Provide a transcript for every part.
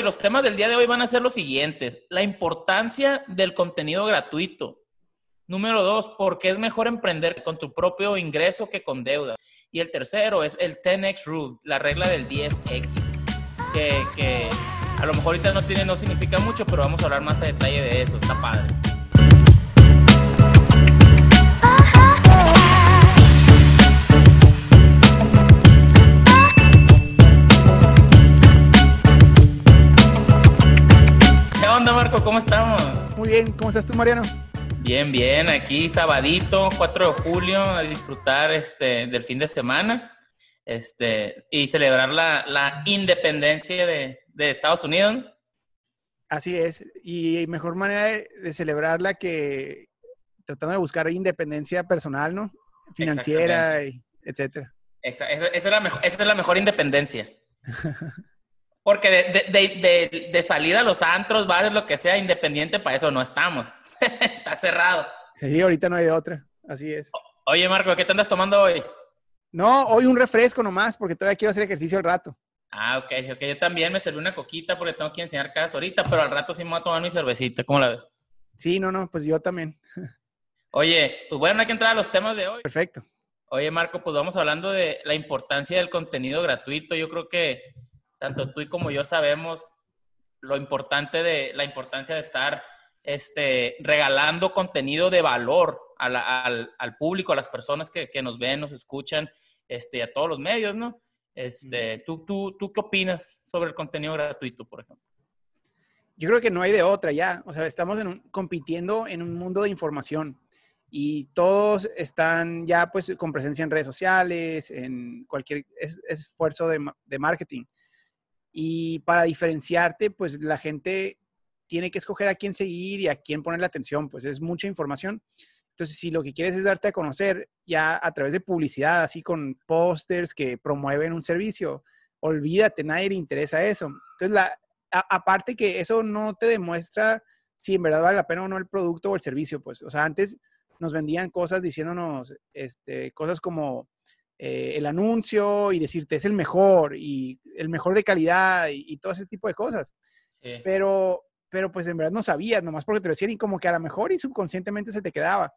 Los temas del día de hoy van a ser los siguientes. La importancia del contenido gratuito. Número dos, ¿por qué es mejor emprender con tu propio ingreso que con deuda? Y el tercero es el 10X Rule, la regla del 10X, que, que a lo mejor ahorita no, tiene, no significa mucho, pero vamos a hablar más a detalle de eso. Está padre. Marco? ¿Cómo estamos? Muy bien, ¿cómo estás tú, Mariano? Bien, bien, aquí sabadito, 4 de julio, a disfrutar este, del fin de semana este, y celebrar la, independencia de, Estados Unidos. Así es, y mejor manera de, celebrarla que tratando de buscar independencia personal, ¿no? Financiera, y etcétera. Esa, es la mejor, esa es la mejor independencia. Porque de, salida a los antros, bares, lo que sea, independiente, para eso no estamos. Está cerrado. Sí, ahorita no hay de otra. Así es. Oye, Marco, ¿qué te andas tomando hoy? No, hoy un refresco nomás, porque todavía quiero hacer ejercicio al rato. Ah, ok, ok. Yo también me serví una coquita porque tengo que enseñar cada ahorita, pero al rato sí me voy a tomar mi cervecita. ¿Cómo la ves? Sí, no, no, pues yo también. Oye, pues bueno, hay que entrar a los temas de hoy. Perfecto. Oye, Marco, pues vamos hablando de la importancia del contenido gratuito. Yo creo que tanto tú y como yo sabemos lo importante de la importancia de estar este, regalando contenido de valor al, público, a las personas que, nos ven, nos escuchan, este, a todos los medios, ¿no? Este, ¿tú, tú, ¿Tú qué opinas sobre el contenido gratuito, por ejemplo? Yo creo que no hay de otra ya. O sea, estamos compitiendo en un mundo de información y todos están ya pues con presencia en redes sociales, en cualquier esfuerzo de, de marketing. Y para diferenciarte, pues la gente tiene que escoger a quién seguir y a quién poner la atención, pues es mucha información. Entonces, si lo que quieres es darte a conocer ya a través de publicidad, así con pósters que promueven un servicio, olvídate, nadie le interesa eso. Entonces, la, aparte que eso no te demuestra si en verdad vale la pena o no el producto o el servicio, pues, o sea, antes nos vendían cosas diciéndonos este, cosas como eh, el anuncio y decirte es el mejor y el mejor de calidad y, todo ese tipo de cosas. Pero, pero pues en verdad no sabías, nomás porque te lo decían y como que a lo mejor y subconscientemente se te quedaba.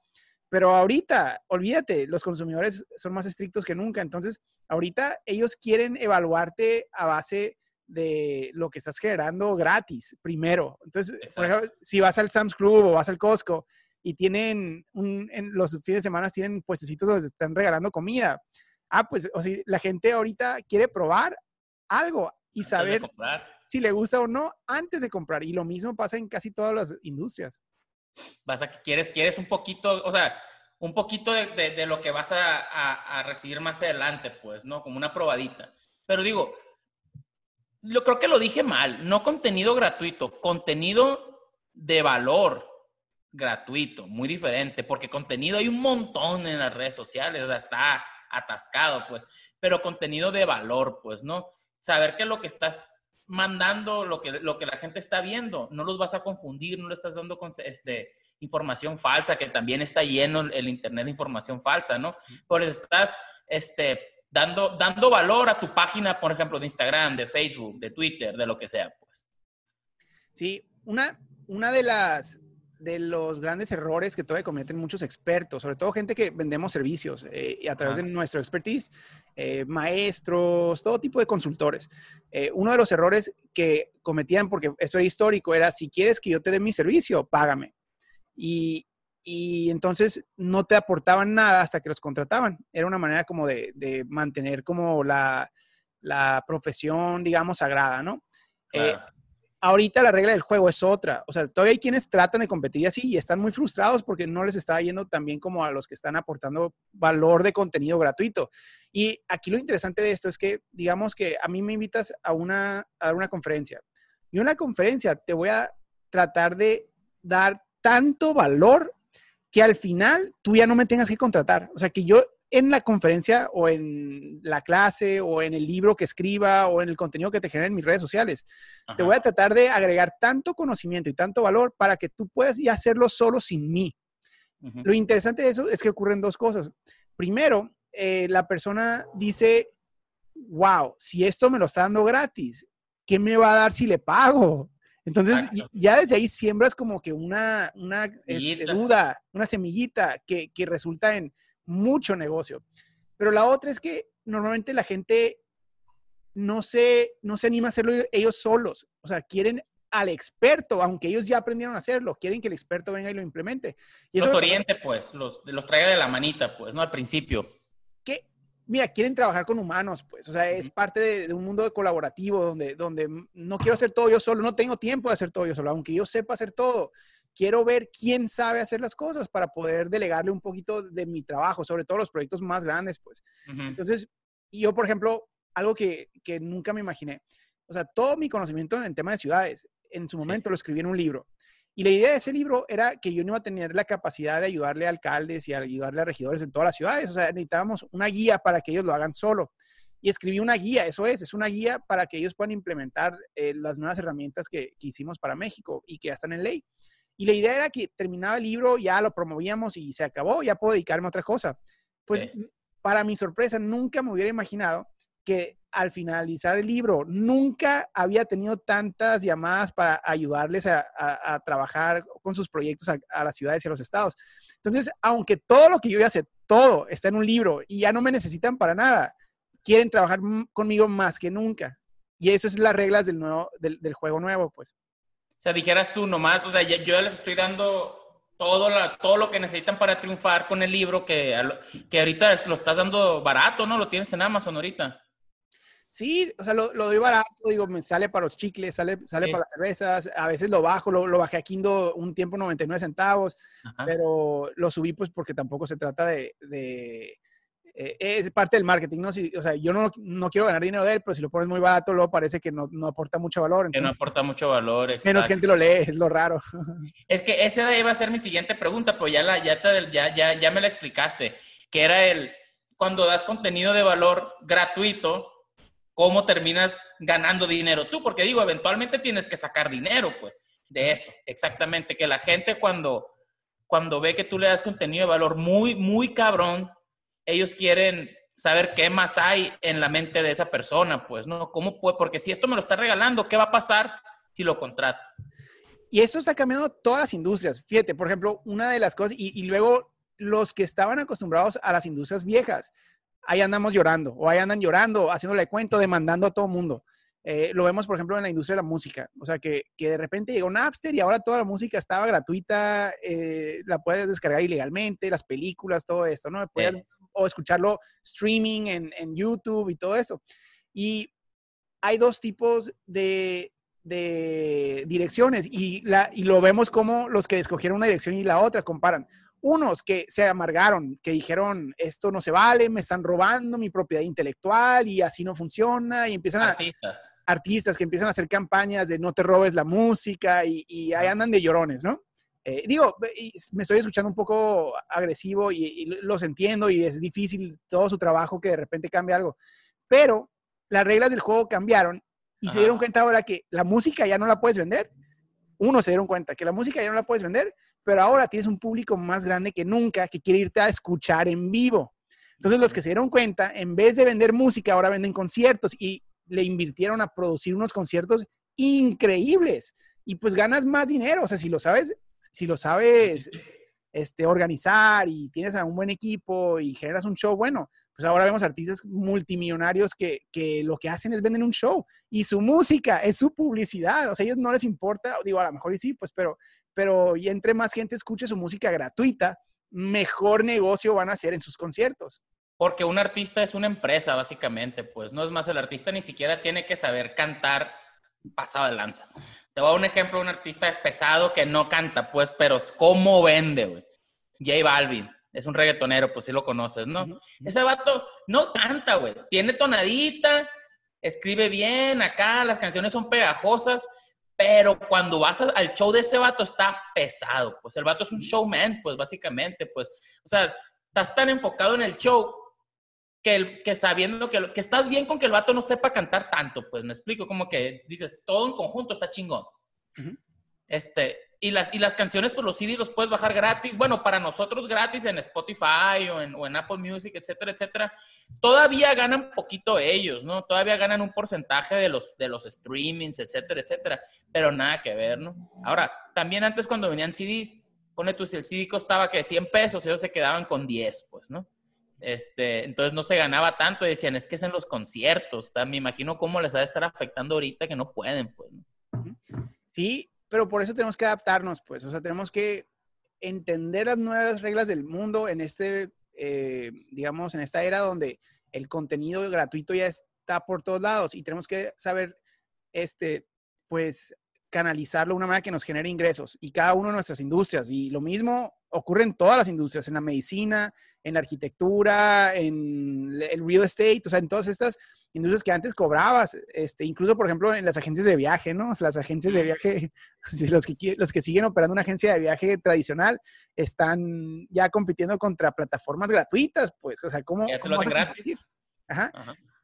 Pero ahorita, olvídate, los consumidores son más estrictos que nunca. Entonces, ahorita ellos quieren evaluarte a base de lo que estás generando gratis, primero. Entonces, por ejemplo, si vas al Sam's Club o vas al Costco y tienen, un, en los fines de semana tienen puestecitos donde están regalando comida ah, pues, o sea, la gente ahorita quiere probar algo y saber si le gusta o no antes de comprar. Y lo mismo pasa en casi todas las industrias. Vas a que quieres, quieres un poquito, o sea, un poquito de, lo que vas a, recibir más adelante, pues, ¿no? Como una probadita. Pero digo, yo creo que lo dije mal, no contenido gratuito, contenido de valor gratuito, muy diferente, porque contenido hay un montón en las redes sociales, o sea, está atascado, pues, pero contenido de valor, pues, ¿no? Saber que lo que estás mandando, lo que, lo que la gente está viendo, no los vas a confundir, no le estás dando este, información falsa, que también está lleno el Internet de información falsa, ¿no? Por eso estás este, dando, dando valor a tu página, por ejemplo, de Instagram, de Facebook, de Twitter, de lo que sea, pues. Sí, una, una de las de los grandes errores que todavía cometen muchos expertos, sobre todo gente que vendemos servicios eh, y a través de nuestro expertise, eh, maestros, todo tipo de consultores. Eh, uno de los errores que cometían, porque esto era histórico, era si quieres que yo te dé mi servicio, págame. Y, y entonces no te aportaban nada hasta que los contrataban. Era una manera como de, de mantener como la, la, profesión, digamos, sagrada, ¿no? Ahorita la regla del juego es otra. O sea, todavía hay quienes tratan de competir así y están muy frustrados porque no les está yendo tan bien como a los que están aportando valor de contenido gratuito. Y aquí lo interesante de esto es que, digamos que a mí me invitas a, una, a dar una conferencia. Y una conferencia te voy a tratar de dar tanto valor que al final tú ya no me tengas que contratar. O sea, que yo en la conferencia o en la clase o en el libro que escriba o en el contenido que te genere en mis redes sociales. Te voy a tratar de agregar tanto conocimiento y tanto valor para que tú puedas ya hacerlo solo sin mí. Lo interesante de eso es que ocurren dos cosas. Primero, eh, la persona dice, wow, si esto me lo está dando gratis, ¿qué me va a dar si le pago? Entonces, ya desde ahí siembras como que una, una este, duda, una semillita que, que resulta en mucho negocio. Pero la otra es que normalmente la gente no se, no se anima a hacerlo ellos solos. O sea, quieren al experto, aunque ellos ya aprendieron a hacerlo, quieren que el experto venga y lo implemente. Y los oriente, pues, los, los traiga de la manita, pues, ¿no? Al principio. Que, mira, quieren trabajar con humanos, pues, o sea, es parte de, un mundo colaborativo donde, donde no quiero hacer todo yo solo, no tengo tiempo de hacer todo yo solo, aunque yo sepa hacer todo. Quiero ver quién sabe hacer las cosas para poder delegarle un poquito de mi trabajo, sobre todo los proyectos más grandes, pues. Entonces, yo, por ejemplo, algo que, que nunca me imaginé, o sea, todo mi conocimiento en el tema de ciudades, en su momento lo escribí en un libro. Y la idea de ese libro era que yo no iba a tener la capacidad de ayudarle a alcaldes y ayudarle a regidores en todas las ciudades. O sea, necesitábamos una guía para que ellos lo hagan solo. Y escribí una guía, eso es, es una guía para que ellos puedan implementar eh, las nuevas herramientas que, hicimos para México y que ya están en ley. Y la idea era que terminaba el libro, ya lo promovíamos y se acabó, ya puedo dedicarme a otra cosa. Pues para mi sorpresa, nunca me hubiera imaginado que al finalizar el libro nunca había tenido tantas llamadas para ayudarles a, trabajar con sus proyectos a, las ciudades y a los estados. Entonces, aunque todo lo que yo ya sé, todo está en un libro y ya no me necesitan para nada, quieren trabajar conmigo más que nunca. Y eso es las reglas del, nuevo, del, juego nuevo, pues. O sea, dijeras tú nomás, o sea, yo les estoy dando todo, la, todo lo que necesitan para triunfar con el libro, que, que ahorita lo estás dando barato, ¿no? Lo tienes en Amazon ahorita. Sí, o sea, lo, doy barato, digo, me sale para los chicles, sale, sale para las cervezas, a veces lo bajo, lo, bajé a Kindle un tiempo 99 centavos, pero lo subí pues porque tampoco se trata de, de eh, es parte del marketing, ¿no? Si, o sea, yo no, no, quiero ganar dinero de él, pero si lo pones muy barato, luego parece que no, no aporta mucho valor. que no aporta mucho valor, exacto. Menos gente lo lee, es lo raro. Es que esa iba a ser mi siguiente pregunta, pues ya, la, ya, te, ya, ya, ya me la explicaste, que era el, cuando das contenido de valor gratuito, cómo terminas ganando dinero tú, porque digo, eventualmente tienes que sacar dinero, pues, de eso, exactamente, que la gente cuando, cuando ve que tú le das contenido de valor muy, muy cabrón, ellos quieren saber qué más hay en la mente de esa persona, pues, ¿no? ¿Cómo puede? Porque si esto me lo está regalando, ¿qué va a pasar si lo contrato? Y esto está cambiando todas las industrias. Fíjate, por ejemplo, una de las cosas, y, y luego los que estaban acostumbrados a las industrias viejas, ahí andamos llorando, o ahí andan llorando, haciéndole cuento, demandando a todo el mundo. Eh, lo vemos, por ejemplo, en la industria de la música. O sea, que, que, de repente llegó Napster y ahora toda la música estaba gratuita, eh, la puedes descargar ilegalmente, las películas, todo esto, ¿no? Puedes, O escucharlo streaming en, en, YouTube y todo eso. Y hay dos tipos de, de direcciones y, la, y lo vemos como los que escogieron una dirección y la otra comparan unos que se amargaron, que dijeron, esto no se vale, me están robando mi propiedad intelectual y así no funciona, y empiezan artistas. a... Artistas que empiezan a hacer campañas de no te robes la música y, ahí andan de llorones, ¿no? Eh, digo, me estoy escuchando un poco agresivo y, los entiendo y es difícil todo su trabajo que de repente cambie algo, pero las reglas del juego cambiaron y se dieron cuenta ahora que la música ya no la puedes vender. Uno se dieron cuenta que la música ya no la puedes vender pero ahora tienes un público más grande que nunca que quiere irte a escuchar en vivo. Entonces los que se dieron cuenta, en vez de vender música, ahora venden conciertos y le invirtieron a producir unos conciertos increíbles y pues ganas más dinero. O sea, si lo sabes, si lo sabes este, organizar y tienes a un buen equipo y generas un show bueno, pues ahora vemos artistas multimillonarios que, que, lo que hacen es vender un show y su música es su publicidad. O sea, ellos no les importa, digo, a lo mejor y sí, pues, pero pero y entre más gente escuche su música gratuita, mejor negocio van a hacer en sus conciertos. Porque un artista es una empresa, básicamente, pues no es más, el artista ni siquiera tiene que saber cantar pasado de lanza. Te voy a dar un ejemplo de un artista pesado que no canta, pues, pero ¿cómo vende, güey? J Balvin, es un reggaetonero, pues sí lo conoces, ¿no? Ese vato no canta, güey. Tiene tonadita, escribe bien acá, las canciones son pegajosas, pero cuando vas al show de ese vato está pesado, pues el vato es un showman, pues básicamente, pues, o sea, estás tan enfocado en el show que, el, que sabiendo que, que estás bien con que el vato no sepa cantar tanto, pues me explico, como que dices, todo en conjunto está chingón. Este, y las, y las canciones, pues los CDs los puedes bajar gratis. Bueno, para nosotros gratis en Spotify o en, o en Apple Music, etcétera, etcétera. Todavía ganan poquito ellos, ¿no? Todavía ganan un porcentaje de los, de los streamings, etcétera, etcétera. Pero nada que ver, ¿no? Ahora, también antes cuando venían CDs, pone tú, si el CD costaba que 100 pesos, ellos se quedaban con 10, pues, ¿no? Este, entonces no se ganaba tanto y decían, es que es en los conciertos, me imagino cómo les va a estar afectando ahorita que no pueden, pues. Sí, pero por eso tenemos que adaptarnos, pues, o sea, tenemos que entender las nuevas reglas del mundo en este, eh, digamos, en esta era donde el contenido gratuito ya está por todos lados y tenemos que saber, este, pues, canalizarlo de una manera que nos genere ingresos y cada una de nuestras industrias. Y lo mismo ocurre en todas las industrias, en la medicina, en la arquitectura, en el real estate, o sea, en todas estas industrias que antes cobrabas, este, incluso por ejemplo en las agencias de viaje, ¿no? Las agencias de viaje, los que, los que siguen operando una agencia de viaje tradicional están ya compitiendo contra plataformas gratuitas, pues, o sea, ¿cómo, cómo Ajá.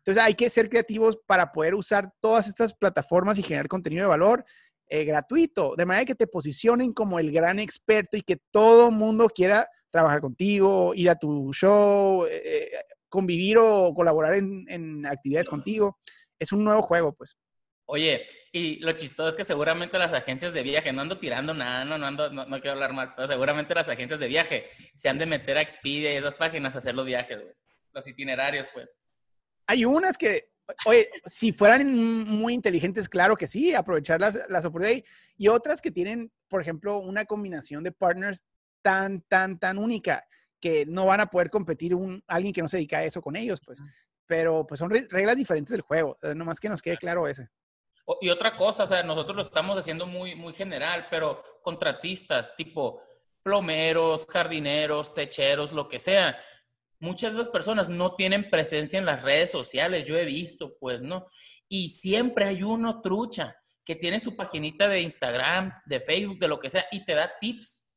Entonces hay que ser creativos para poder usar todas estas plataformas y generar contenido de valor eh, gratuito, de manera que te posicionen como el gran experto y que todo mundo quiera trabajar contigo, ir a tu show, eh, convivir o colaborar en, actividades contigo. Es un nuevo juego, pues. Oye, y lo chistoso es que seguramente las agencias de viaje, no ando tirando nada, no, no, ando, no, quiero hablar mal, pero seguramente las agencias de viaje se han de meter a Expedia y esas páginas a hacer los viajes, los itinerarios, pues. Hay unas que, oye, si fueran muy inteligentes, claro que sí, aprovechar las, las oportunidades. Y otras que tienen, por ejemplo, una combinación de partners tan, tan, tan única que no van a poder competir un, alguien que no se dedica a eso con ellos, pues. Pero pues son reglas diferentes del juego, o nomás que nos quede claro ese. Y otra cosa, o sea, nosotros lo estamos haciendo muy, muy general, pero contratistas tipo plomeros, jardineros, techeros, lo que sea. Muchas de esas personas no tienen presencia en las redes sociales, yo he visto, pues, ¿no? Y siempre hay uno trucha que tiene su paginita de Instagram, de Facebook, de lo que sea, y te da tips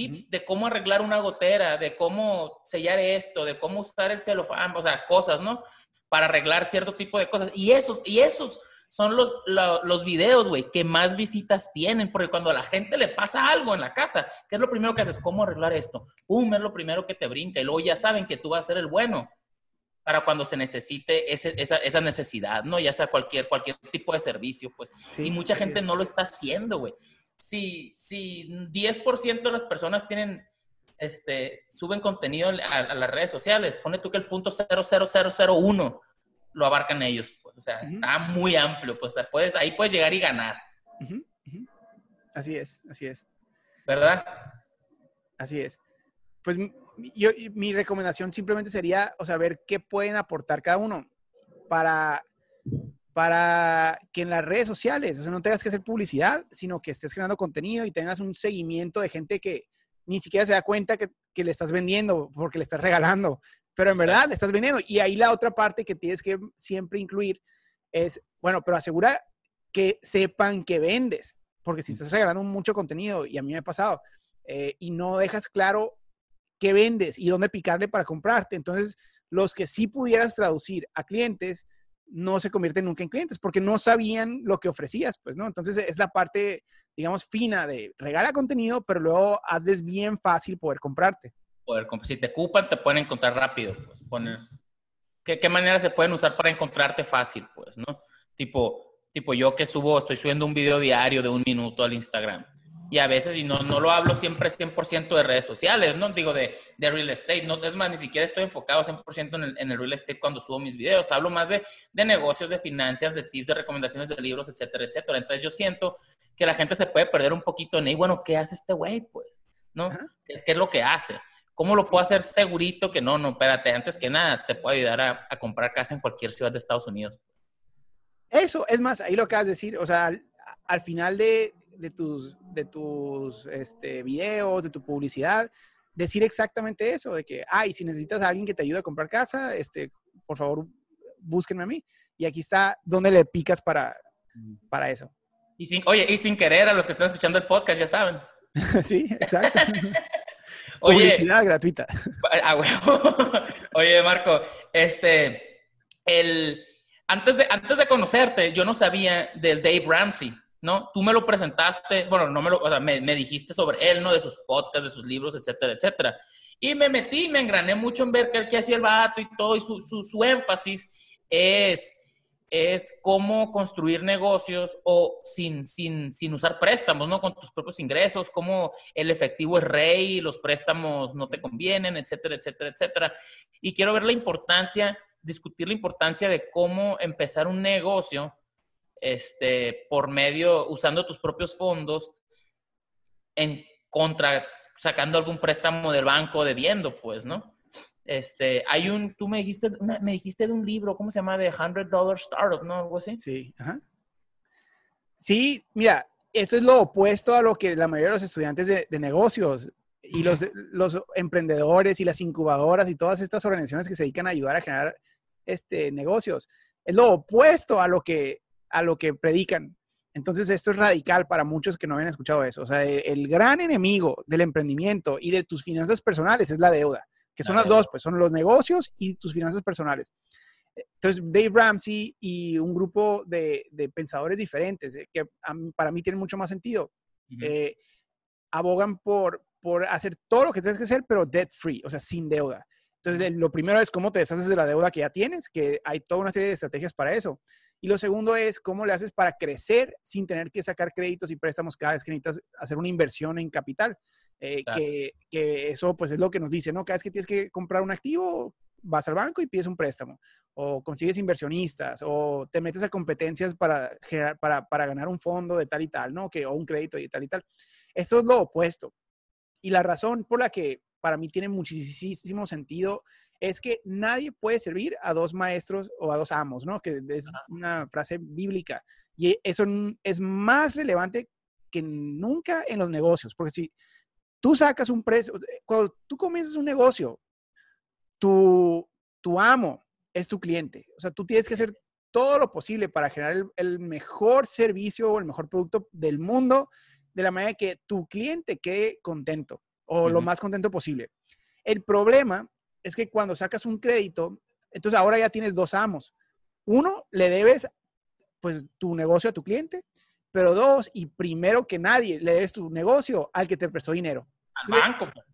tips de cómo arreglar una gotera, de cómo sellar esto, de cómo usar el celofán, o sea, cosas, ¿no? Para arreglar cierto tipo de cosas. Y esos, y esos son los, los, videos, güey, que más visitas tienen, porque cuando a la gente le pasa algo en la casa, ¿qué es lo primero que haces? ¿Cómo arreglar esto? Pum, es lo primero que te brinca. Y luego ya saben que tú vas a ser el bueno para cuando se necesite esa, esa, necesidad, ¿no? Ya sea cualquier, cualquier tipo de servicio, pues. y mucha gente no lo está haciendo, güey si, si 10% de las personas tienen, este, suben contenido a, las redes sociales, pone tú que el punto 00001 lo abarcan ellos. O sea, está muy amplio, pues puedes, ahí puedes llegar y ganar. Así es, así es. ¿Verdad? Así es. Pues yo, mi recomendación simplemente sería, o sea, ver qué pueden aportar cada uno para para que en las redes sociales, o sea, no tengas que hacer publicidad, sino que estés creando contenido y tengas un seguimiento de gente que ni siquiera se da cuenta que, que le estás vendiendo porque le estás regalando, pero en verdad estás vendiendo. Y ahí la otra parte que tienes que siempre incluir es, bueno, pero asegura que sepan que vendes, porque si estás regalando mucho contenido, y a mí me ha pasado, eh, y no dejas claro qué vendes y dónde picarle para comprarte, entonces los que sí pudieras traducir a clientes, no se convierten nunca en clientes porque no sabían lo que ofrecías, pues, ¿no? Entonces es la parte, digamos, fina de regala contenido, pero luego hazles bien fácil poder comprarte. Poder, si te ocupan, te pueden encontrar rápido, pues, poner, ¿qué, ¿qué maneras se pueden usar para encontrarte fácil, pues, ¿no? Tipo, tipo yo que subo, estoy subiendo un video diario de un minuto al Instagram y a veces, y no, no lo hablo siempre 100% de redes sociales, ¿no? Digo, de, de, real estate, no, es más, ni siquiera estoy enfocado 100% en el, en el real estate cuando subo mis videos, hablo más de, de negocios, de finanzas, de tips, de recomendaciones de libros, etcétera, etcétera. Entonces yo siento que la gente se puede perder un poquito en, y bueno, ¿qué hace este güey, pues? ¿No? ¿Qué, es lo que hace? ¿Cómo lo puedo hacer segurito que no, no, espérate, antes que nada, te puedo ayudar a, a comprar casa en cualquier ciudad de Estados Unidos? Eso, es más, ahí lo acabas de decir, o sea, al final de, de tus, de tus este, videos, de tu publicidad, decir exactamente eso, de que, ay, si necesitas a alguien que te ayude a comprar casa, este, por favor, búsquenme a mí. Y aquí está donde le picas para, para eso. Y sin, oye, y sin querer, a los que están escuchando el podcast ya saben. sí, exacto. Publicidad gratuita. oye, Marco, este, el, antes de, antes de conocerte, yo no sabía del Dave Ramsey ¿no? Tú me lo presentaste, bueno, no me lo, o sea, me, me, dijiste sobre él, ¿no? De sus podcasts, de sus libros, etcétera, etcétera. Y me metí, me engrané mucho en ver qué, hacía el vato y todo, y su, su, su énfasis es es cómo construir negocios o sin, sin, sin, usar préstamos, ¿no? Con tus propios ingresos, cómo el efectivo es rey, los préstamos no te convienen, etcétera, etcétera, etcétera. Y quiero ver la importancia, discutir la importancia de cómo empezar un negocio este, por medio, usando tus propios fondos en contra, sacando algún préstamo del banco debiendo, pues, ¿no? Este, hay un, tú me dijiste, me dijiste de un libro, ¿cómo se llama? De $100 Dollar Startup, ¿no? Algo así. Sí, ajá. Sí, mira, esto es lo opuesto a lo que la mayoría de los estudiantes de, negocios y los, los emprendedores y las incubadoras y todas estas organizaciones que se dedican a ayudar a generar este, negocios. Es lo opuesto a lo que, a lo que predican. Entonces, esto es radical para muchos que no habían escuchado eso. O sea, el gran enemigo del emprendimiento y de tus finanzas personales es la deuda que son las dos, pues son los negocios y tus finanzas personales. Entonces, Dave Ramsey y un grupo de, pensadores diferentes, eh, que para mí tienen mucho más sentido, eh, abogan por, por hacer todo lo que tienes que hacer, pero debt free, o sea, sin deuda. Entonces, lo primero es cómo te deshaces de la deuda que ya tienes, que hay toda una serie de estrategias para eso. Y lo segundo es cómo le haces para crecer sin tener que sacar créditos y préstamos cada vez que necesitas hacer una inversión en capital. Eh, que, que, eso pues es lo que nos dice, ¿no? Cada vez que tienes que comprar un activo, vas al banco y pides un préstamo, o consigues inversionistas, o te metes a competencias para, generar, para, para ganar un fondo de tal y tal, ¿no? Que, o un crédito de tal y tal. Eso es lo opuesto. Y la razón por la que para mí tiene muchísimo sentido es que nadie puede servir a dos maestros o a dos amos, ¿no? Que es una frase bíblica. Y eso es más relevante que nunca en los negocios, porque si Tú sacas un precio, cuando tú comienzas un negocio, tu, tu amo es tu cliente. O sea, tú tienes que hacer todo lo posible para generar el, mejor servicio o el mejor producto del mundo de la manera que tu cliente quede contento o lo más contento posible. El problema es que cuando sacas un crédito, entonces ahora ya tienes dos amos. Uno, le debes pues tu negocio a tu cliente pero dos, y primero que nadie, le des tu negocio al que te prestó dinero. Al banco. Pues.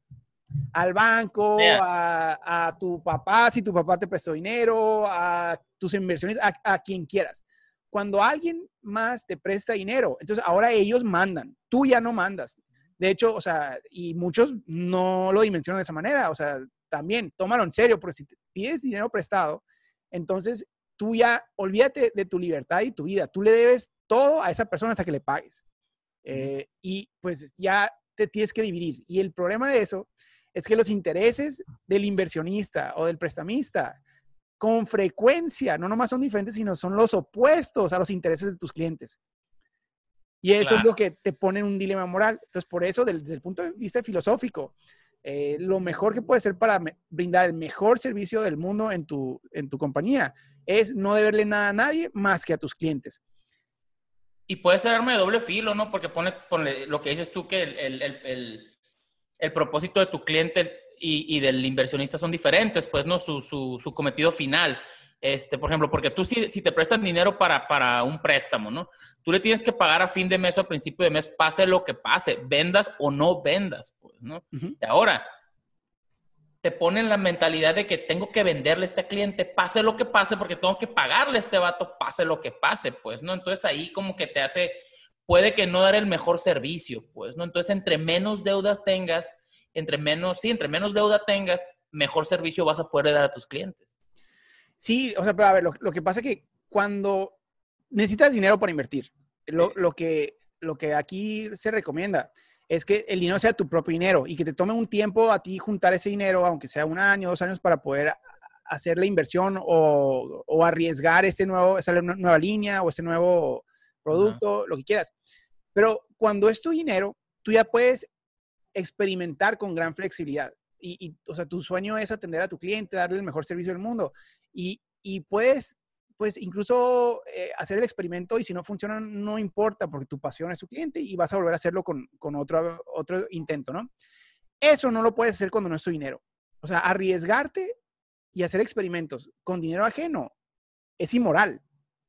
Al banco, a, tu papá, si tu papá te prestó dinero, a tus inversiones, a, quien quieras. Cuando alguien más te presta dinero, entonces ahora ellos mandan, tú ya no mandas. De hecho, o sea, y muchos no lo dimensionan de esa manera, o sea, también tómalo en serio, porque si te pides dinero prestado, entonces tú ya olvídate de tu libertad y tu vida, tú le debes todo a esa persona hasta que le pagues. Eh, y pues ya te tienes que dividir. Y el problema de eso es que los intereses del inversionista o del prestamista con frecuencia no nomás son diferentes, sino son los opuestos a los intereses de tus clientes. Y eso es lo que te pone en un dilema moral. Entonces, por eso, desde el punto de vista filosófico, eh, lo mejor que puede ser para brindar el mejor servicio del mundo en tu, en tu compañía es no deberle nada a nadie más que a tus clientes. Y puede ser arma de doble filo, ¿no? Porque pone, lo que dices tú, que el, propósito de tu cliente y, del inversionista son diferentes, pues, ¿no? Su, cometido final. Este, por ejemplo, porque tú si, si te prestan dinero para, para, un préstamo, ¿no? Tú le tienes que pagar a fin de mes o a principio de mes, pase lo que pase, vendas o no vendas, pues, ¿no? Y ahora, te ponen la mentalidad de que tengo que venderle a este cliente, pase lo que pase, porque tengo que pagarle a este vato, pase lo que pase, pues, ¿no? Entonces ahí como que te hace, puede que no dar el mejor servicio, pues, ¿no? Entonces entre menos deudas tengas, entre menos, sí, entre menos deuda tengas, mejor servicio vas a poder dar a tus clientes. Sí, o sea, pero a ver, lo, que pasa es que cuando necesitas dinero para invertir, lo, lo, que, lo que aquí se recomienda es que el dinero sea tu propio dinero y que te tome un tiempo a ti juntar ese dinero, aunque sea un año, dos años, para poder hacer la inversión o, arriesgar este nuevo, esa nueva línea o ese nuevo producto, lo que quieras. Pero cuando es tu dinero, tú ya puedes experimentar con gran flexibilidad. Y, o sea, tu sueño es atender a tu cliente, darle el mejor servicio del mundo. Y, y puedes pues incluso eh, hacer el experimento y si no funciona, no importa porque tu pasión es tu cliente y vas a volver a hacerlo con, otro, otro intento, ¿no? Eso no lo puedes hacer cuando no es tu dinero. O sea, arriesgarte y hacer experimentos con dinero ajeno es inmoral.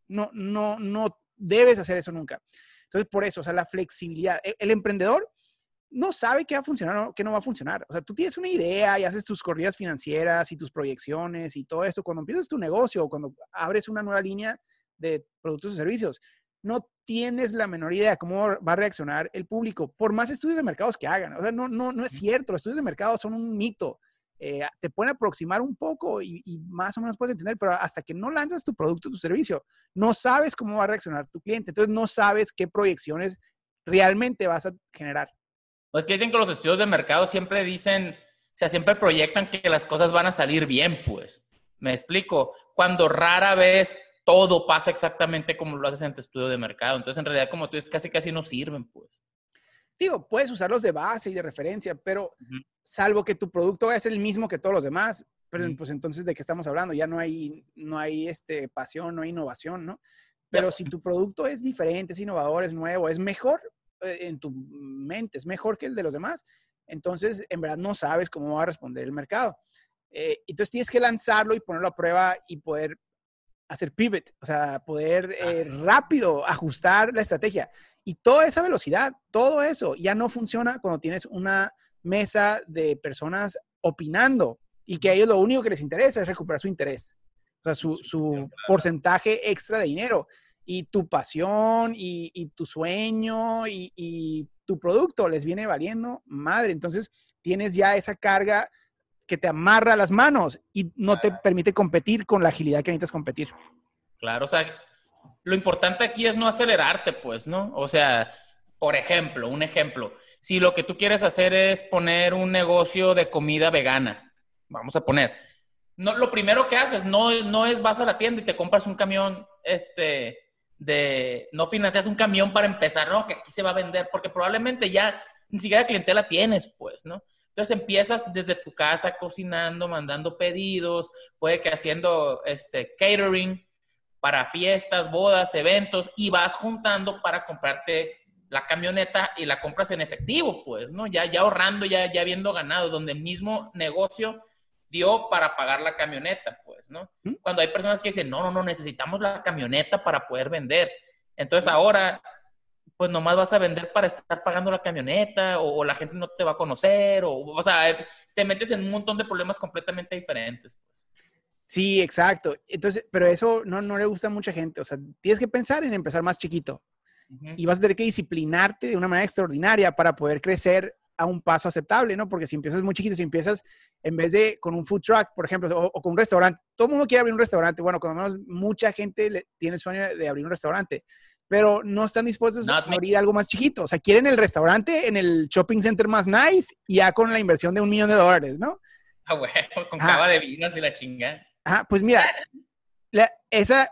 No, no, no debes hacer eso nunca. Entonces, por eso, o sea, la flexibilidad. E, el, emprendedor no sabe qué va a funcionar o qué no va a funcionar. O sea, tú tienes una idea y haces tus corridas financieras y tus proyecciones y todo eso. Cuando empiezas tu negocio o cuando abres una nueva línea de productos y servicios, no tienes la menor idea de cómo va a reaccionar el público, por más estudios de mercados que hagan. O sea, no, no, no es cierto, los estudios de mercado son un mito. Eh, te pueden aproximar un poco y, más o menos puedes entender, pero hasta que no lanzas tu producto, tu servicio, no sabes cómo va a reaccionar tu cliente. Entonces, no sabes qué proyecciones realmente vas a generar. Pues que dicen que los estudios de mercado siempre dicen, o sea, siempre proyectan que las cosas van a salir bien, pues. Me explico. Cuando rara vez todo pasa exactamente como lo haces en tu estudio de mercado. Entonces, en realidad, como tú dices, casi casi no sirven, pues. Digo, puedes usarlos de base y de referencia, pero salvo que tu producto vaya a ser el mismo que todos los demás, pero pues entonces, ¿de qué estamos hablando? Ya no hay, no hay este, pasión, no hay innovación, ¿no? Pero si tu producto es diferente, es innovador, es nuevo, es mejor en tu mente, es mejor que el de los demás, entonces en verdad no sabes cómo va a responder el mercado. Eh, entonces tienes que lanzarlo y ponerlo a prueba y poder hacer pivot, o sea, poder eh, rápido ajustar la estrategia. Y toda esa velocidad, todo eso ya no funciona cuando tienes una mesa de personas opinando y que a ellos lo único que les interesa es recuperar su interés, o sea, su, su porcentaje extra de dinero. Y tu pasión y, y tu sueño y, y tu producto les viene valiendo madre. Entonces, tienes ya esa carga que te amarra las manos y no te permite competir con la agilidad que necesitas competir. Claro, o sea, lo importante aquí es no acelerarte, pues, ¿no? O sea, por ejemplo, un ejemplo, si lo que tú quieres hacer es poner un negocio de comida vegana, vamos a poner, no, lo primero que haces no, no es vas a la tienda y te compras un camión, este, de, no financias un camión para empezar, no, que aquí se va a vender, porque probablemente ya ni siquiera clientela tienes, pues, ¿no? Entonces empiezas desde tu casa cocinando, mandando pedidos, puede que haciendo este catering para fiestas, bodas, eventos y vas juntando para comprarte la camioneta y la compras en efectivo, pues, ¿no? Ya, ya ahorrando, ya, ya habiendo ganado, donde el mismo negocio dio para pagar la camioneta, pues, ¿no? ¿Mm? Cuando hay personas que dicen, no, no, no, necesitamos la camioneta para poder vender. Entonces ahora pues nomás vas a vender para estar pagando la camioneta o, la gente no te va a conocer o, o sea, te metes en un montón de problemas completamente diferentes. Pues. Sí, exacto. Entonces, pero eso no, no le gusta a mucha gente. O sea, tienes que pensar en empezar más chiquito y vas a tener que disciplinarte de una manera extraordinaria para poder crecer a un paso aceptable, ¿no? Porque si empiezas muy chiquito, si empiezas en vez de con un food truck, por ejemplo, o, con un restaurante, todo el mundo quiere abrir un restaurante. Bueno, cuando menos mucha gente tiene el sueño de abrir un restaurante pero no están dispuestos a abrir algo más chiquito. O sea, quieren el restaurante en el shopping center más nice y ya con la inversión de un millón de dólares, ¿no? Ah, bueno, con cava de vinos y la chingada. Ajá, pues mira, esa,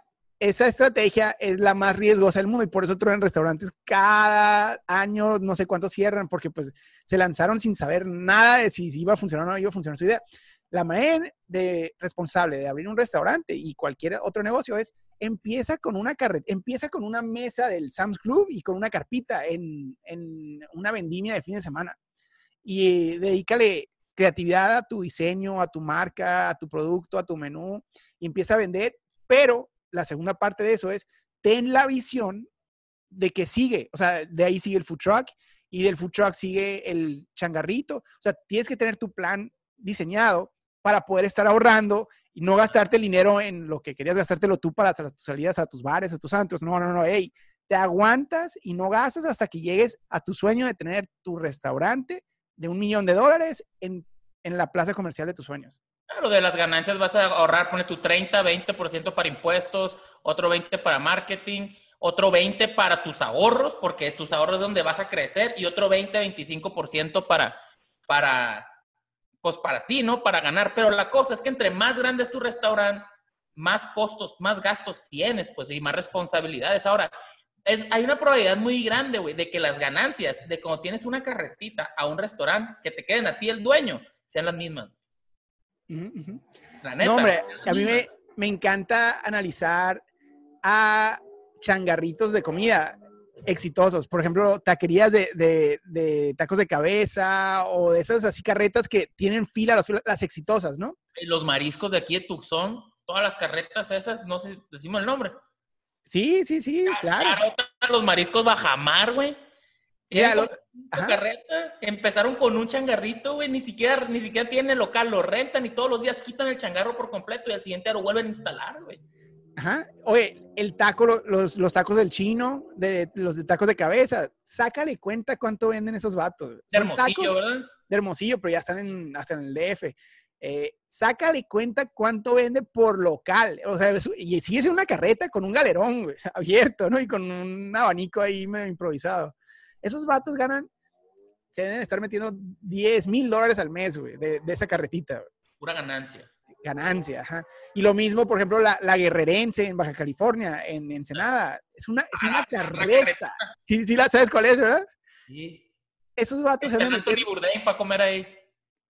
esa estrategia es la más riesgosa del mundo y por eso en restaurantes cada año, no sé cuántos cierran, porque pues se lanzaron sin saber nada de si, si iba a funcionar o no iba a funcionar su idea. La manera de responsable de abrir un restaurante y cualquier otro negocio es empieza con una carreta, empieza con una mesa del Sam's Club y con una carpita en, en una vendimia de fin de semana. Y dedícale creatividad a tu diseño, a tu marca, a tu producto, a tu menú y empieza a vender. Pero la segunda parte de eso es, ten la visión de que sigue, o sea, de ahí sigue el food truck y del food truck sigue el changarrito. O sea, tienes que tener tu plan diseñado para poder estar ahorrando y no gastarte el dinero en lo que querías gastártelo tú para tus salidas a tus bares, a tus antros. No, no, no, hey, te aguantas y no gastas hasta que llegues a tu sueño de tener tu restaurante de un millón de dólares en, en la plaza comercial de tus sueños. Claro, de las ganancias vas a ahorrar, pone tu 30, 20% para impuestos, otro 20% para marketing, otro 20% para tus ahorros, porque tus ahorros es donde vas a crecer, y otro 20, 25% para, para pues para ti, ¿no? Para ganar. Pero la cosa es que entre más grande es tu restaurante, más costos, más gastos tienes, pues, y más responsabilidades. Ahora, hay una probabilidad muy grande, güey, de que las ganancias de cuando tienes una carretita a un restaurante, que te queden a ti el dueño, sean las mismas. La neta, no, hombre, a mí me, me encanta analizar a changarritos de comida exitosos. Por ejemplo, taquerías de, tacos de cabeza o de esas así carretas que tienen fila, las, exitosas, ¿no? Los mariscos de aquí de Tucson, todas las carretas esas, no sé, decimos el nombre. Sí, sí, sí, claro. los mariscos bajamar, güey. Ya, lo- carretas, empezaron con un changarrito, güey, ni siquiera, ni siquiera tienen local, lo rentan y todos los días quitan el changarro por completo y al siguiente lo vuelven a instalar, güey. Ajá. Oye, el taco, lo- los, los tacos del chino, de, los de tacos de cabeza, sácale cuenta cuánto venden esos vatos. De Hermosillo, tacos ¿verdad? de Hermosillo, pero ya están en, hasta en el DF. Eh, sácale cuenta cuánto vende por local. O sea, es- y sigue siendo una carreta con un galerón güey, abierto, ¿no? Y con un abanico ahí medio improvisado. Esos vatos ganan, se deben estar metiendo 10 mil dólares al mes, güey, de, de esa carretita. güey. Pura ganancia. Ganancia, ajá. Y lo mismo, por ejemplo, la, la guerrerense en Baja California, en Ensenada. Es una, es una Ah, carreta. Sí, sí, la sabes cuál es, ¿verdad? Sí. Esos vatos se han de meter Anthony Bourdain fue a comer ahí.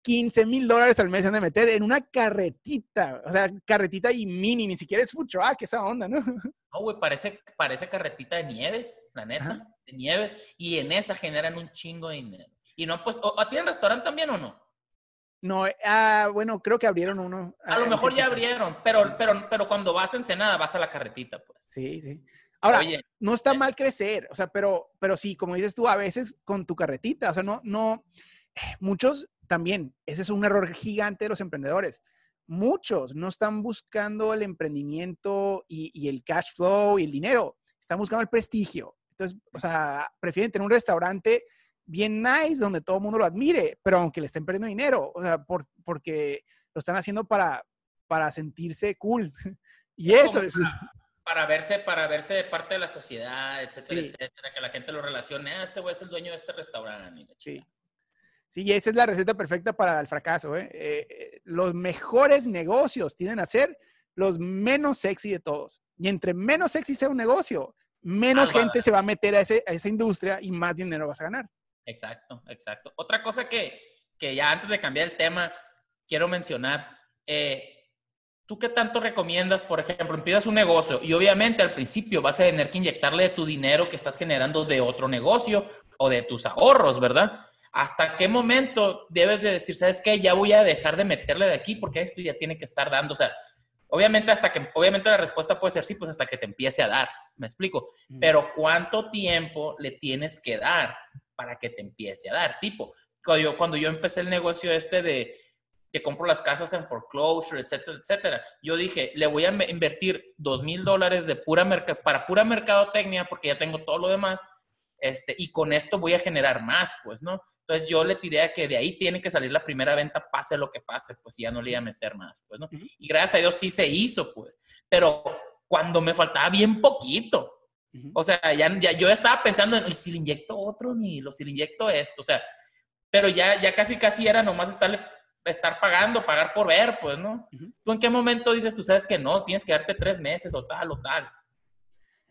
15 mil dólares al mes han de meter en una carretita. O sea, carretita y mini, ni siquiera es food truck, esa onda, ¿no? No, güey, parece, parece carretita de nieves, la neta, Ajá. de nieves. Y en esa generan un chingo de dinero. Y no, pues, ¿o- ¿tienen restaurante también o no? No, ah, bueno, creo que abrieron uno. A ah, lo en mejor ya abrieron, pero, pero, pero cuando vas a Ensenada, vas a la carretita, pues. Sí, sí. Ahora, Oye, no está mal crecer, o sea, pero, pero sí, como dices tú, a veces con tu carretita, o sea, no, no, muchos también, ese es un error gigante de los emprendedores. Muchos no están buscando el emprendimiento y, y el cash flow y el dinero, están buscando el prestigio. Entonces, o sea, prefieren tener un restaurante bien nice donde todo el mundo lo admire, pero aunque le estén perdiendo dinero, o sea, por- porque lo están haciendo para, para sentirse cool. Y eso como es... para verse, para verse de parte de la sociedad, etcétera, Sí. etcétera, que la gente lo relacione, ah, este güey es el dueño de este restaurante. Sí. Sí, y esa es la receta perfecta para el fracaso. ¿eh? Eh, eh, los mejores negocios tienden a ser los menos sexy de todos. Y entre menos sexy sea un negocio, menos gente se va a meter a, ese- a esa industria y más dinero vas a ganar. Exacto, exacto. Otra cosa que, que ya antes de cambiar el tema, quiero mencionar, eh, ¿tú qué tanto recomiendas, por ejemplo, empiezas un negocio y obviamente al principio vas a tener que inyectarle de tu dinero que estás generando de otro negocio o de tus ahorros, ¿verdad? ¿Hasta qué momento debes de decir, sabes qué, ya voy a dejar de meterle de aquí porque esto ya tiene que estar dando? O sea, obviamente hasta que, obviamente la respuesta puede ser sí, pues hasta que te empiece a dar, ¿me explico? Pero ¿cuánto tiempo le tienes que dar para que te empiece a dar? Tipo, cuando yo, cuando yo empecé el negocio este de que compro las casas en foreclosure, etcétera, etcétera, yo dije, le voy a invertir dos mil dólares de pura para pura mercadotecnia porque ya tengo todo lo demás, este, y con esto voy a generar más, pues, ¿no? Entonces yo le tiré a que de ahí tiene que salir la primera venta, pase lo que pase, pues y ya no le iba a meter más, pues, ¿no? Y gracias a Dios sí se hizo, pues, pero cuando me faltaba bien poquito, o sea, ya, ya yo estaba pensando en "¿Y si le inyecto otro ni si le inyecto esto, o sea, pero ya, ya casi casi era nomás estarle, estar pagando, pagar por ver, pues, ¿no? ¿Tú en qué momento dices, tú sabes que no, tienes que darte tres meses o tal o tal?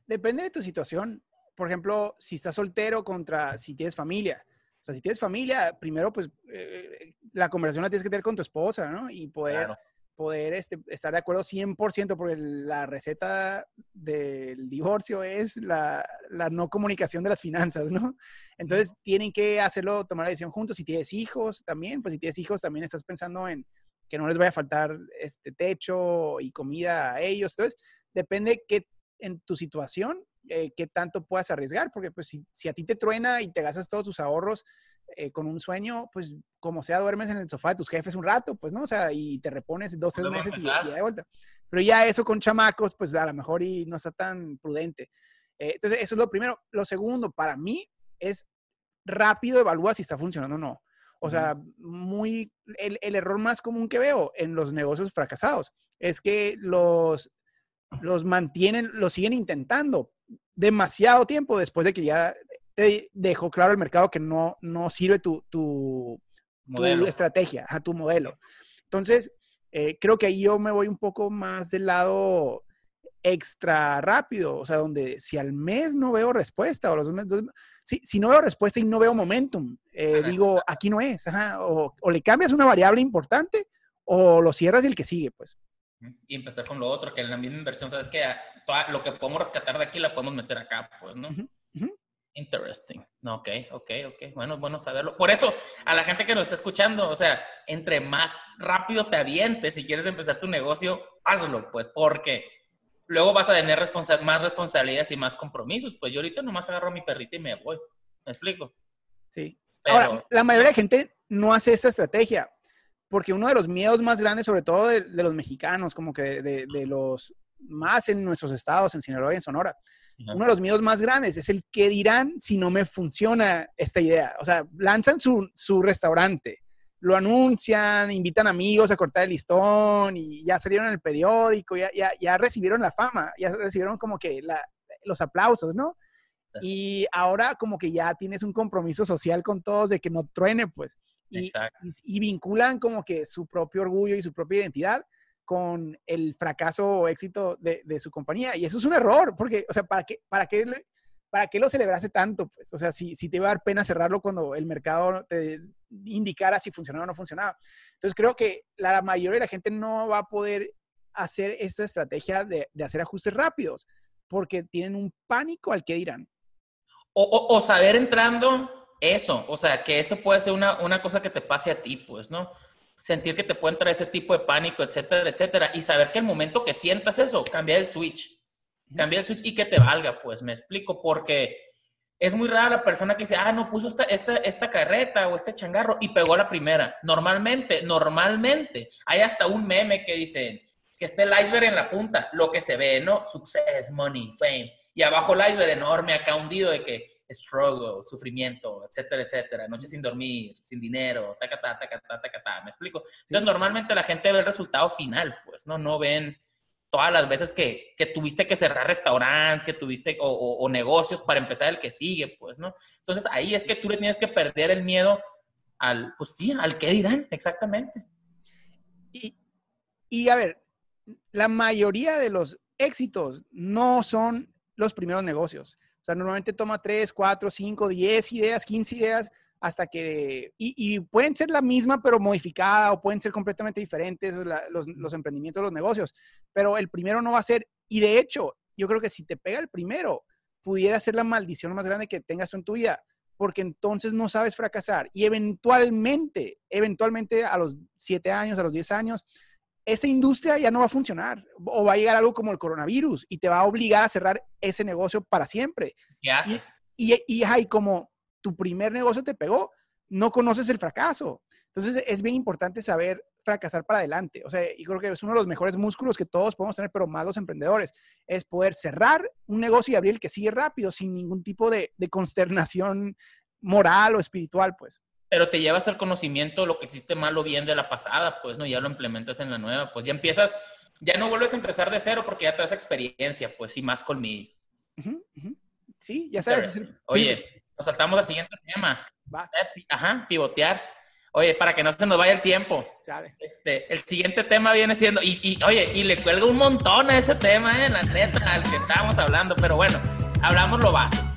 Depende de tu situación. Por ejemplo, si estás soltero contra si tienes familia. O sea, si tienes familia, primero, pues, eh, la conversación la tienes que tener con tu esposa, ¿no? Y poder, Claro. poder este, estar de acuerdo 100%, porque la receta del divorcio es la, la no comunicación de las finanzas, ¿no? Entonces, tienen que hacerlo, tomar la decisión juntos. Si tienes hijos también, pues si tienes hijos, también estás pensando en que no les vaya a faltar este techo y comida a ellos. Entonces, depende qué en tu situación, eh, qué tanto puedas arriesgar, porque pues si, si a ti te truena y te gastas todos tus ahorros eh, con un sueño, pues como sea, duermes en el sofá de tus jefes un rato, pues, ¿no? O sea, y te repones dos, tres meses y, y de vuelta. Pero ya eso con chamacos, pues a lo mejor y no está tan prudente. Eh, entonces, eso es lo primero. Lo segundo, para mí, es rápido evalúa si está funcionando o no. O sea, muy, el, el error más común que veo en los negocios fracasados es que los, los mantienen, los siguen intentando demasiado tiempo después de que ya te dejó claro el mercado que no, no sirve tu, tu, estrategia, a tu modelo. Entonces, eh, creo que ahí yo me voy un poco más del lado extra rápido, o sea, donde si al mes no veo respuesta, o los dos meses, dos- si, si no veo respuesta y no veo momentum, eh, digo, aquí no es, ajá, o, o le cambias una variable importante o lo cierras y el que sigue, pues. Y empezar con lo otro, que en la misma inversión, ¿sabes que Lo que podemos rescatar de aquí la podemos meter acá, pues, ¿no? Interesting. No, ok, ok, ok. Bueno, bueno saberlo. Por eso, a la gente que nos está escuchando, o sea, entre más rápido te avientes, si quieres empezar tu negocio, hazlo, pues, porque luego vas a tener más responsabilidades y más compromisos. Pues yo ahorita nomás agarro a mi perrita y me voy. ¿Me explico? Sí. Ahora, la mayoría de gente no hace esa estrategia, porque uno de los miedos más grandes, sobre todo de, los mexicanos, como que de, de, los más en nuestros estados, en Sinaloa y en Sonora, uno de los miedos más grandes es el que dirán si no me funciona esta idea. O sea, lanzan su, su restaurante, lo anuncian, invitan amigos a cortar el listón y ya salieron en el periódico, ya, ya, ya recibieron la fama, ya recibieron como que la, los aplausos, ¿no? Y ahora como que ya tienes un compromiso social con todos de que no truene, pues. Y, y, vinculan como que su propio orgullo y su propia identidad con el fracaso o éxito de, de, su compañía. Y eso es un error, porque, o sea, ¿para qué, para qué, para qué lo celebraste tanto? Pues, o sea, si, si te iba a dar pena cerrarlo cuando el mercado te indicara si funcionaba o no funcionaba. Entonces, creo que la mayoría de la gente no va a poder hacer esta estrategia de, de hacer ajustes rápidos, porque tienen un pánico al que dirán. O, saber entrando eso, o sea, que eso puede ser una, una cosa que te pase a ti, pues, ¿no? Sentir que te puede entrar ese tipo de pánico, etcétera, etcétera. Y saber que el momento que sientas eso, cambia el switch. Cambia el switch y que te valga, pues, me explico, porque es muy rara la persona que dice, ah, no puso esta, esta, esta carreta o este changarro y pegó la primera. Normalmente, normalmente, hay hasta un meme que dice que esté el iceberg en la punta, lo que se ve, ¿no? Success, money, fame y abajo el iceberg enorme acá hundido de que struggle, sufrimiento, etcétera, etcétera, noches sin dormir, sin dinero, tacatá, tacatá, tacatá, ¿me explico? Entonces, normalmente la gente ve el resultado final, pues, ¿no? No ven todas las veces que, que tuviste que cerrar restaurantes, que tuviste, o, o, negocios para empezar el que sigue, pues, ¿no? Entonces, ahí es que tú le tienes que perder el miedo al, pues sí, al qué dirán, exactamente. Y, y a ver, la mayoría de los éxitos no son los primeros negocios. Sea, normalmente toma 3, 4, 5, 10 ideas, 15 ideas, hasta que, y, pueden ser la misma, pero modificada, o pueden ser completamente diferentes los, los, emprendimientos, los negocios, pero el primero no va a ser, y de hecho, yo creo que si te pega el primero, pudiera ser la maldición más grande que tengas en tu vida, porque entonces no sabes fracasar y eventualmente, eventualmente a los 7 años, a los 10 años, esa industria ya no va a funcionar o va a llegar algo como el coronavirus y te va a obligar a cerrar ese negocio para siempre. ¿Qué haces? Y, y, y, como tu primer negocio te pegó, no conoces el fracaso. Entonces es bien importante saber fracasar para adelante. O sea, y creo que es uno de los mejores músculos que todos podemos tener, pero más los emprendedores, es poder cerrar un negocio y abrir el que sigue rápido sin ningún tipo de, de consternación moral o espiritual, pues pero te llevas el conocimiento, lo que hiciste mal o bien de la pasada, pues, ¿no? Ya lo implementas en la nueva, pues ya empiezas, ya no vuelves a empezar de cero porque ya das experiencia, pues, y más conmigo. Sí, ya sabes. Oye, nos saltamos al siguiente tema. Va. Ajá, pivotear. Oye, para que no se nos vaya el tiempo. Sabe. Este, el siguiente tema viene siendo, y, y, oye, y le cuelga un montón a ese tema, ¿eh? La neta, al que estábamos hablando, pero bueno, hablamos lo básico.